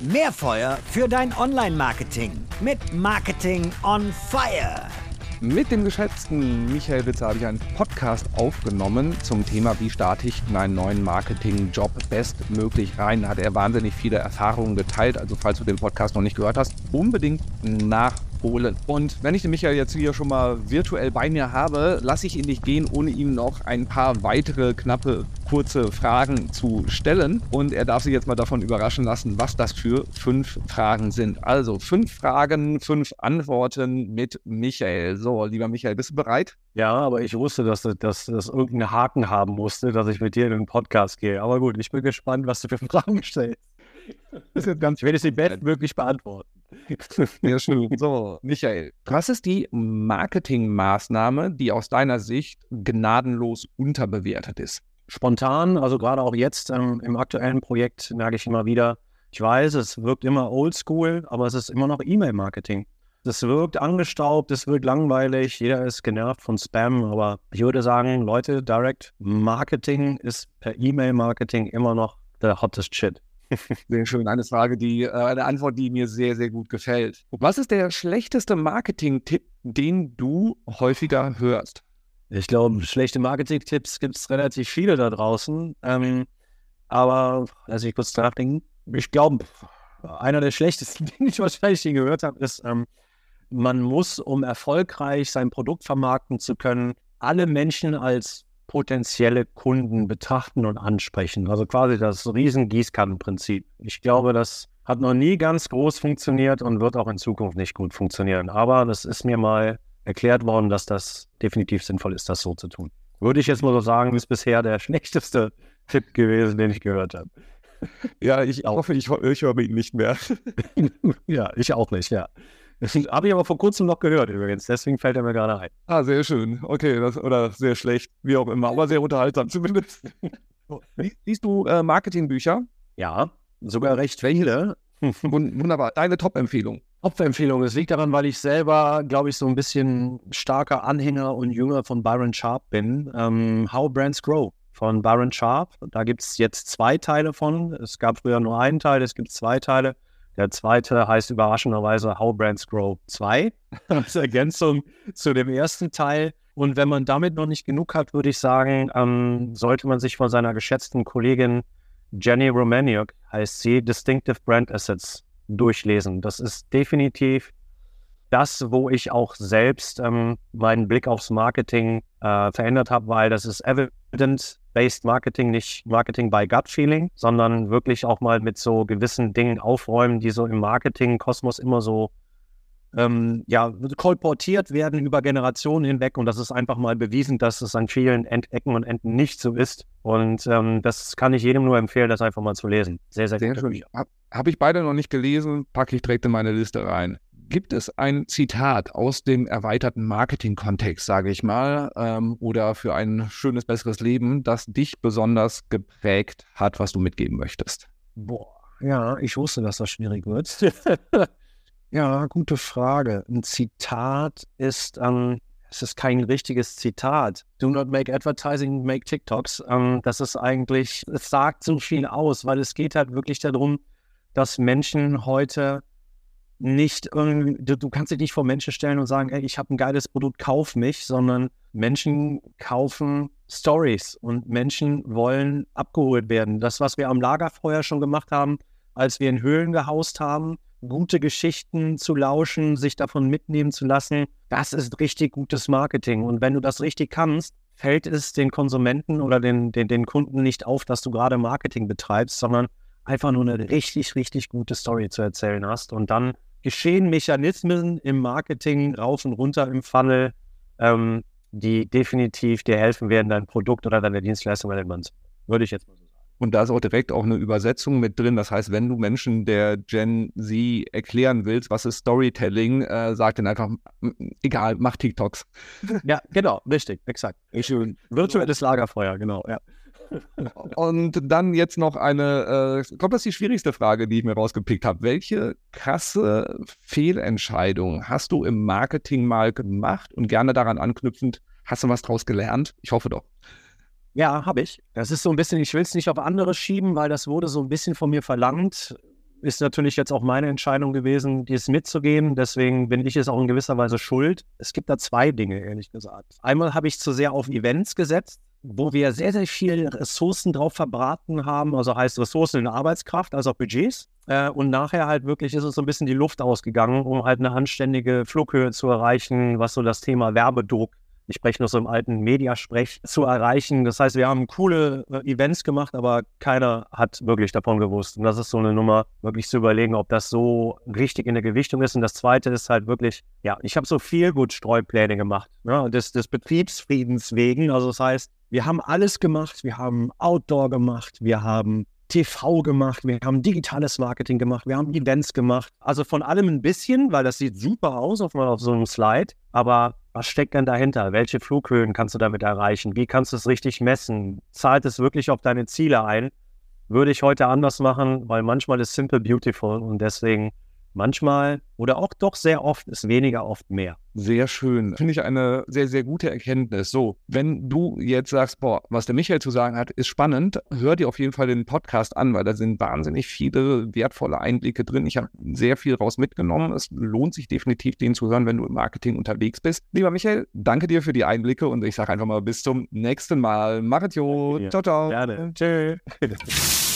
Mehr Feuer für dein Online-Marketing mit Marketing on Fire. Mit dem geschätzten Michael Witzer habe ich einen Podcast aufgenommen zum Thema, wie starte ich in einen neuen Marketing-Job bestmöglich rein. Da hat er wahnsinnig viele Erfahrungen geteilt. Also falls du den Podcast noch nicht gehört hast, unbedingt nach holen. Und wenn ich den Michael jetzt hier schon mal virtuell bei mir habe, lasse ich ihn nicht gehen, ohne ihm noch ein paar weitere knappe, kurze Fragen zu stellen. Und er darf sich jetzt mal davon überraschen lassen, was das für fünf Fragen sind. Also fünf Fragen, fünf Antworten mit Michael. So, lieber Michael, bist du bereit? Ja, aber ich wusste, dass das, dass irgendeinen Haken haben musste, dass ich mit dir in den Podcast gehe. Aber gut, ich bin gespannt, was du für Fragen stellst. Das ist ganz, ich werde sie bestmöglich beantworten. Sehr schön. So, Michael, was ist die Marketingmaßnahme, die aus deiner Sicht gnadenlos unterbewertet ist? Spontan, also gerade auch jetzt ähm, im aktuellen Projekt merke ich immer wieder, ich weiß, es wirkt immer oldschool, aber es ist immer noch E-Mail-Marketing. Es wirkt angestaubt, es wirkt langweilig, jeder ist genervt von Spam, aber ich würde sagen, Leute, Direct Marketing ist per E-Mail-Marketing immer noch der hottest shit. Sehr schön. Eine Frage, die, äh, eine Antwort, die mir sehr, sehr gut gefällt. Was ist der schlechteste Marketing-Tipp, den du häufiger hörst? Ich glaube, schlechte Marketing-Tipps gibt es relativ viele da draußen. Ähm, aber lass ich kurz nachdenken. Ich glaube, einer der schlechtesten, den ich wahrscheinlich gehört habe, ist, ähm, man muss, um erfolgreich sein Produkt vermarkten zu können, alle Menschen als potenzielle Kunden betrachten und ansprechen. Also quasi das Riesengießkannenprinzip. Ich glaube, das hat noch nie ganz groß funktioniert und wird auch in Zukunft nicht gut funktionieren. Aber das ist mir mal erklärt worden, dass das definitiv sinnvoll ist, das so zu tun. Würde ich jetzt mal so sagen, ist bisher der schlechteste Tipp gewesen, den ich gehört habe. Ja, ich hoffe, ich, ich höre ihn nicht mehr. ja, ich auch nicht, ja. Habe ich aber vor kurzem noch gehört übrigens, deswegen fällt er mir gerade ein. Ah, sehr schön. Okay, das, oder sehr schlecht, wie auch immer, aber sehr unterhaltsam zumindest. Liest du äh, Marketingbücher? Ja, sogar recht viele. Wunderbar. Deine Top-Empfehlung? Top-Empfehlung. Es liegt daran, weil ich selber, glaube ich, so ein bisschen starker Anhänger und Jünger von Byron Sharp bin. Ähm, How Brands Grow von Byron Sharp. Da gibt es jetzt zwei Teile von. Es gab früher nur einen Teil, es gibt zwei Teile. Der zweite heißt überraschenderweise How Brands Grow 2 als Ergänzung zu dem ersten Teil. Und wenn man damit noch nicht genug hat, würde ich sagen, ähm, sollte man sich von seiner geschätzten Kollegin Jenny Romaniuk, heißt sie, Distinctive Brand Assets durchlesen. Das ist definitiv das, wo ich auch selbst ähm, meinen Blick aufs Marketing äh, verändert habe, weil das ist evident Based Marketing, nicht Marketing by Gut Feeling, sondern wirklich auch mal mit so gewissen Dingen aufräumen, die so im Marketing-Kosmos immer so ähm, ja, kolportiert werden über Generationen hinweg. Und das ist einfach mal bewiesen, dass es an vielen End Ecken und Enden nicht so ist. Und ähm, das kann ich jedem nur empfehlen, das einfach mal zu lesen. Sehr, sehr, sehr schön. Habe hab ich beide noch nicht gelesen, packe ich direkt in meine Liste rein. Gibt es ein Zitat aus dem erweiterten Marketing-Kontext, sage ich mal, ähm, oder für ein schönes, besseres Leben, das dich besonders geprägt hat, was du mitgeben möchtest? Boah, ja, ich wusste, dass das schwierig wird. ja, gute Frage. Ein Zitat ist, ähm, es ist kein richtiges Zitat. Do not make advertising, make TikToks. Ähm, das ist eigentlich, es sagt so viel aus, weil es geht halt wirklich darum, dass Menschen heute nicht du, du, kannst dich nicht vor Menschen stellen und sagen, ey, ich habe ein geiles Produkt, kauf mich, sondern Menschen kaufen Stories und Menschen wollen abgeholt werden. Das, was wir am Lagerfeuer schon gemacht haben, als wir in Höhlen gehaust haben, gute Geschichten zu lauschen, sich davon mitnehmen zu lassen, das ist richtig gutes Marketing. Und wenn du das richtig kannst, fällt es den Konsumenten oder den, den, den Kunden nicht auf, dass du gerade Marketing betreibst, sondern einfach nur eine richtig, richtig gute Story zu erzählen hast. Und dann geschehen Mechanismen im Marketing rauf und runter im Funnel, ähm, die definitiv dir helfen werden, dein Produkt oder deine Dienstleistung relevant. Würde ich jetzt mal so sagen. Und da ist auch direkt auch eine Übersetzung mit drin. Das heißt, wenn du Menschen der Gen Z erklären willst, was ist Storytelling, äh, sag dann einfach, egal, mach TikToks. Ja, genau, richtig, exakt. Schön. Virtuelles Lagerfeuer, genau, ja. Und dann jetzt noch eine, äh, kommt das die schwierigste Frage, die ich mir rausgepickt habe. Welche krasse Fehlentscheidung hast du im Marketing mal gemacht und gerne daran anknüpfend, hast du was draus gelernt? Ich hoffe doch. Ja, habe ich. Das ist so ein bisschen, ich will es nicht auf andere schieben, weil das wurde so ein bisschen von mir verlangt. Ist natürlich jetzt auch meine Entscheidung gewesen, dies mitzugehen. Deswegen bin ich es auch in gewisser Weise schuld. Es gibt da zwei Dinge, ehrlich gesagt. Einmal habe ich zu sehr auf Events gesetzt, wo wir sehr, sehr viele Ressourcen drauf verbraten haben. Also heißt Ressourcen in Arbeitskraft, also auch Budgets. Äh, und nachher halt wirklich ist es so ein bisschen die Luft ausgegangen, um halt eine anständige Flughöhe zu erreichen, was so das Thema Werbedruck ich spreche nur so im alten Mediasprech, zu erreichen. Das heißt, wir haben coole äh, Events gemacht, aber keiner hat wirklich davon gewusst. Und das ist so eine Nummer, wirklich zu überlegen, ob das so richtig in der Gewichtung ist. Und das Zweite ist halt wirklich, ja, ich habe so viel gut Streupläne gemacht, ne? des, des Betriebsfriedens wegen. Also das heißt, wir haben alles gemacht, wir haben Outdoor gemacht, wir haben TV gemacht, wir haben digitales Marketing gemacht, wir haben Events gemacht. Also von allem ein bisschen, weil das sieht super aus auf, auf so einem Slide. Aber was steckt denn dahinter? Welche Flughöhen kannst du damit erreichen? Wie kannst du es richtig messen? Zahlt es wirklich auf deine Ziele ein? Würde ich heute anders machen, weil manchmal ist simple beautiful und deswegen manchmal oder auch doch sehr oft ist weniger oft mehr. Sehr schön. Finde ich eine sehr, sehr gute Erkenntnis. So, wenn du jetzt sagst, boah, was der Michael zu sagen hat, ist spannend, hör dir auf jeden Fall den Podcast an, weil da sind wahnsinnig viele wertvolle Einblicke drin. Ich habe sehr viel raus mitgenommen. Es lohnt sich definitiv, den zu hören, wenn du im Marketing unterwegs bist. Lieber Michael, danke dir für die Einblicke und ich sage einfach mal bis zum nächsten Mal. Machet jo. Ciao, ciao. Gerne. Tschüss.